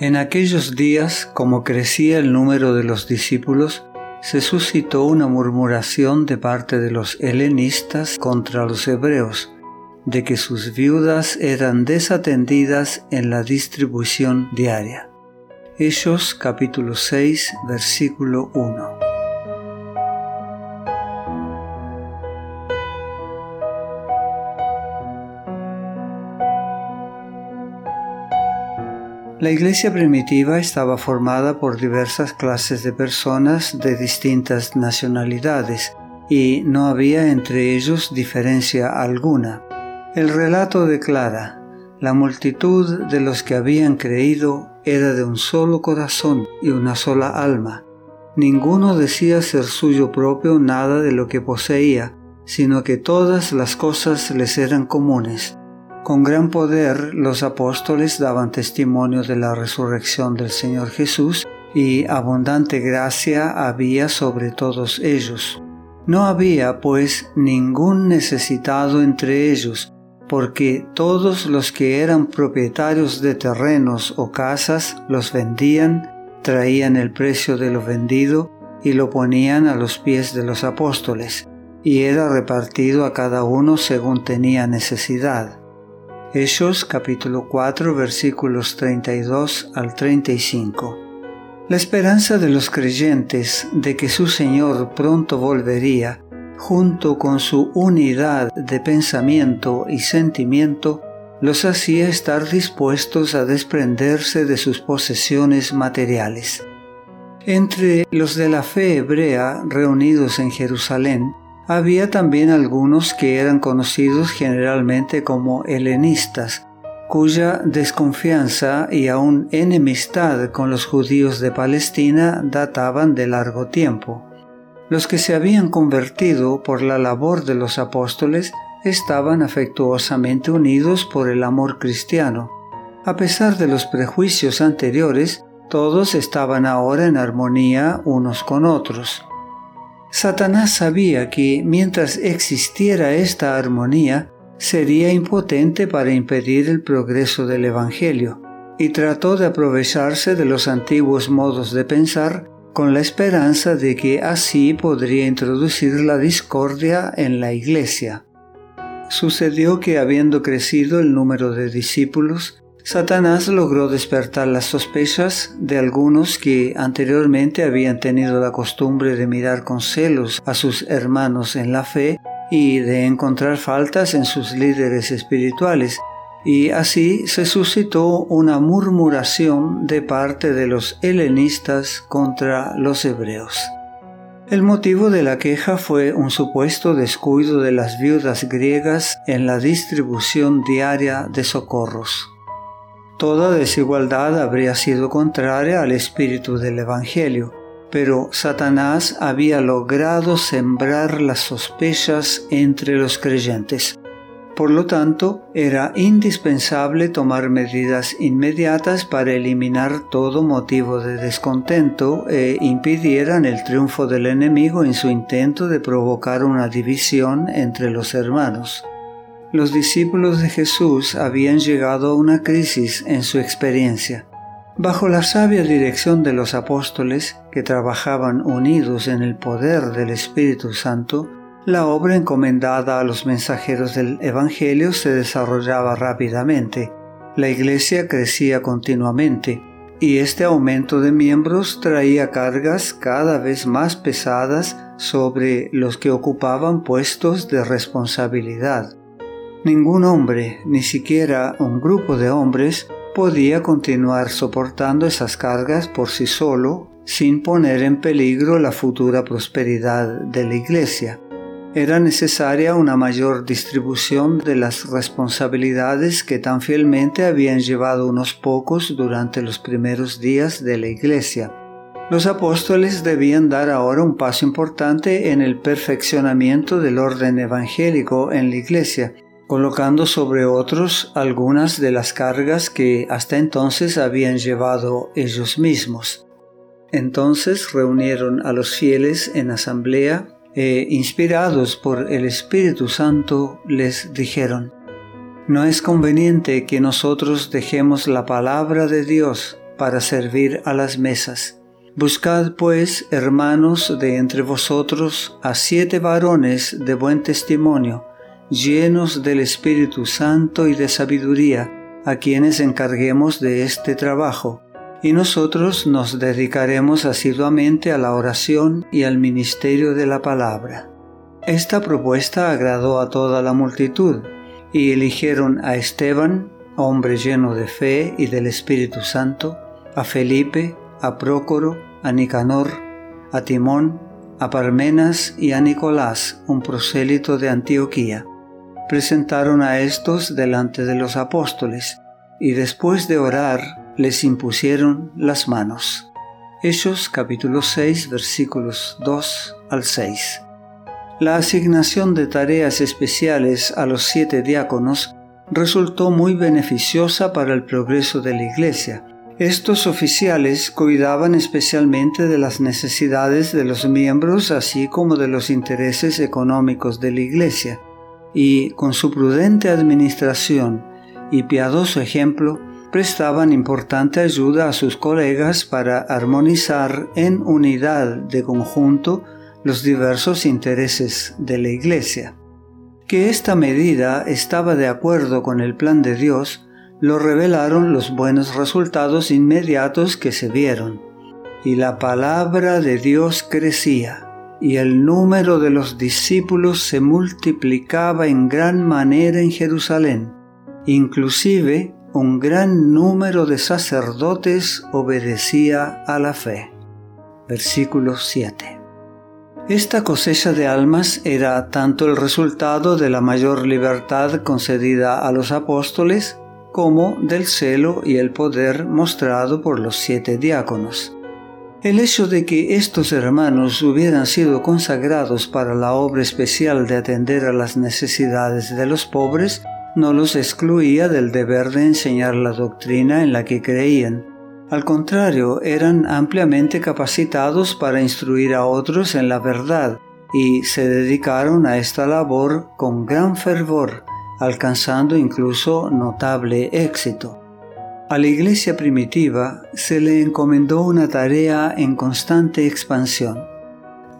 En aquellos días, como crecía el número de los discípulos, se suscitó una murmuración de parte de los helenistas contra los hebreos, de que sus viudas eran desatendidas en la distribución diaria. Hechos capítulo 6 versículo 1. La iglesia primitiva estaba formada por diversas clases de personas de distintas nacionalidades y no había entre ellos diferencia alguna. El relato declara, la multitud de los que habían creído era de un solo corazón y una sola alma. Ninguno decía ser suyo propio nada de lo que poseía, sino que todas las cosas les eran comunes con gran poder los apóstoles daban testimonio de la resurrección del Señor Jesús y abundante gracia había sobre todos ellos. No había, pues, ningún necesitado entre ellos, porque todos los que eran propietarios de terrenos o casas los vendían, traían el precio de lo vendido y lo ponían a los pies de los apóstoles, y era repartido a cada uno según tenía necesidad. Hechos capítulo 4 versículos 32 al 35. La esperanza de los creyentes de que su Señor pronto volvería, junto con su unidad de pensamiento y sentimiento, los hacía estar dispuestos a desprenderse de sus posesiones materiales. Entre los de la fe hebrea reunidos en Jerusalén, había también algunos que eran conocidos generalmente como helenistas, cuya desconfianza y aún enemistad con los judíos de Palestina databan de largo tiempo. Los que se habían convertido por la labor de los apóstoles estaban afectuosamente unidos por el amor cristiano. A pesar de los prejuicios anteriores, todos estaban ahora en armonía unos con otros. Satanás sabía que mientras existiera esta armonía, sería impotente para impedir el progreso del Evangelio, y trató de aprovecharse de los antiguos modos de pensar con la esperanza de que así podría introducir la discordia en la iglesia. Sucedió que habiendo crecido el número de discípulos, Satanás logró despertar las sospechas de algunos que anteriormente habían tenido la costumbre de mirar con celos a sus hermanos en la fe y de encontrar faltas en sus líderes espirituales, y así se suscitó una murmuración de parte de los helenistas contra los hebreos. El motivo de la queja fue un supuesto descuido de las viudas griegas en la distribución diaria de socorros. Toda desigualdad habría sido contraria al espíritu del Evangelio, pero Satanás había logrado sembrar las sospechas entre los creyentes. Por lo tanto, era indispensable tomar medidas inmediatas para eliminar todo motivo de descontento e impidieran el triunfo del enemigo en su intento de provocar una división entre los hermanos. Los discípulos de Jesús habían llegado a una crisis en su experiencia. Bajo la sabia dirección de los apóstoles, que trabajaban unidos en el poder del Espíritu Santo, la obra encomendada a los mensajeros del Evangelio se desarrollaba rápidamente. La iglesia crecía continuamente y este aumento de miembros traía cargas cada vez más pesadas sobre los que ocupaban puestos de responsabilidad. Ningún hombre, ni siquiera un grupo de hombres, podía continuar soportando esas cargas por sí solo sin poner en peligro la futura prosperidad de la Iglesia. Era necesaria una mayor distribución de las responsabilidades que tan fielmente habían llevado unos pocos durante los primeros días de la Iglesia. Los apóstoles debían dar ahora un paso importante en el perfeccionamiento del orden evangélico en la Iglesia, colocando sobre otros algunas de las cargas que hasta entonces habían llevado ellos mismos. Entonces reunieron a los fieles en asamblea e, inspirados por el Espíritu Santo, les dijeron, No es conveniente que nosotros dejemos la palabra de Dios para servir a las mesas. Buscad pues, hermanos, de entre vosotros a siete varones de buen testimonio, llenos del Espíritu Santo y de sabiduría, a quienes encarguemos de este trabajo, y nosotros nos dedicaremos asiduamente a la oración y al ministerio de la palabra. Esta propuesta agradó a toda la multitud, y eligieron a Esteban, hombre lleno de fe y del Espíritu Santo, a Felipe, a Prócoro, a Nicanor, a Timón, a Parmenas y a Nicolás, un prosélito de Antioquía. Presentaron a estos delante de los apóstoles, y después de orar les impusieron las manos. Hechos capítulo 6 versículos 2 al 6. La asignación de tareas especiales a los siete diáconos resultó muy beneficiosa para el progreso de la Iglesia. Estos oficiales cuidaban especialmente de las necesidades de los miembros así como de los intereses económicos de la Iglesia, y con su prudente administración y piadoso ejemplo, prestaban importante ayuda a sus colegas para armonizar en unidad de conjunto los diversos intereses de la Iglesia. Que esta medida estaba de acuerdo con el plan de Dios lo revelaron los buenos resultados inmediatos que se vieron. Y la palabra de Dios crecía, y el número de los discípulos se multiplicaba en gran manera en Jerusalén. Inclusive un gran número de sacerdotes obedecía a la fe. Versículo 7. Esta cosecha de almas era tanto el resultado de la mayor libertad concedida a los apóstoles como del celo y el poder mostrado por los siete diáconos. El hecho de que estos hermanos hubieran sido consagrados para la obra especial de atender a las necesidades de los pobres no los excluía del deber de enseñar la doctrina en la que creían, al contrario, eran ampliamente capacitados para instruir a otros en la verdad y se dedicaron a esta labor con gran fervor, alcanzando incluso notable éxito. A la iglesia primitiva se le encomendó una tarea en constante expansión.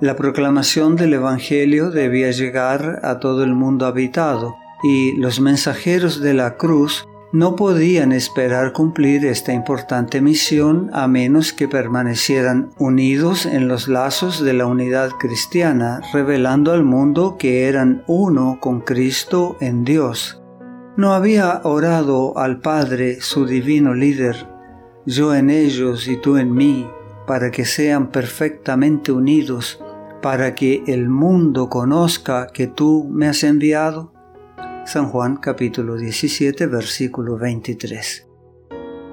La proclamación del Evangelio debía llegar a todo el mundo habitado y los mensajeros de la cruz no podían esperar cumplir esta importante misión a menos que permanecieran unidos en los lazos de la unidad cristiana, revelando al mundo que eran uno con Cristo en Dios. No había orado al Padre, su divino líder, yo en ellos y tú en mí, para que sean perfectamente unidos, para que el mundo conozca que tú me has enviado? San Juan capítulo 17 versículo 23.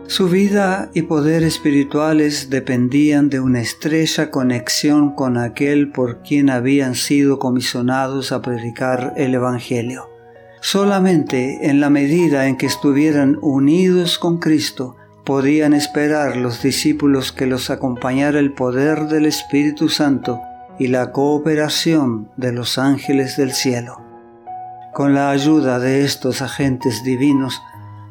Su vida y poder espirituales dependían de una estrecha conexión con aquel por quien habían sido comisionados a predicar el Evangelio. Solamente en la medida en que estuvieran unidos con Cristo, podían esperar los discípulos que los acompañara el poder del Espíritu Santo y la cooperación de los ángeles del cielo. Con la ayuda de estos agentes divinos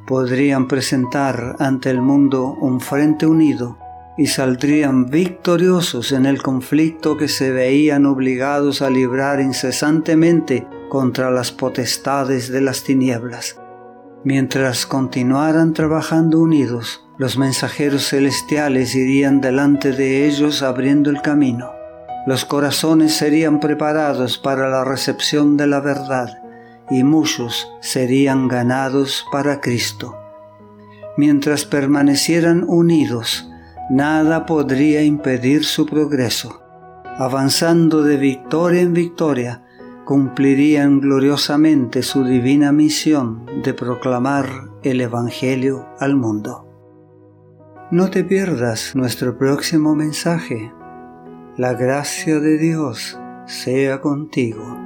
podrían presentar ante el mundo un frente unido y saldrían victoriosos en el conflicto que se veían obligados a librar incesantemente contra las potestades de las tinieblas. Mientras continuaran trabajando unidos, los mensajeros celestiales irían delante de ellos abriendo el camino. Los corazones serían preparados para la recepción de la verdad y muchos serían ganados para Cristo. Mientras permanecieran unidos, nada podría impedir su progreso. Avanzando de victoria en victoria, cumplirían gloriosamente su divina misión de proclamar el Evangelio al mundo. No te pierdas nuestro próximo mensaje. La gracia de Dios sea contigo.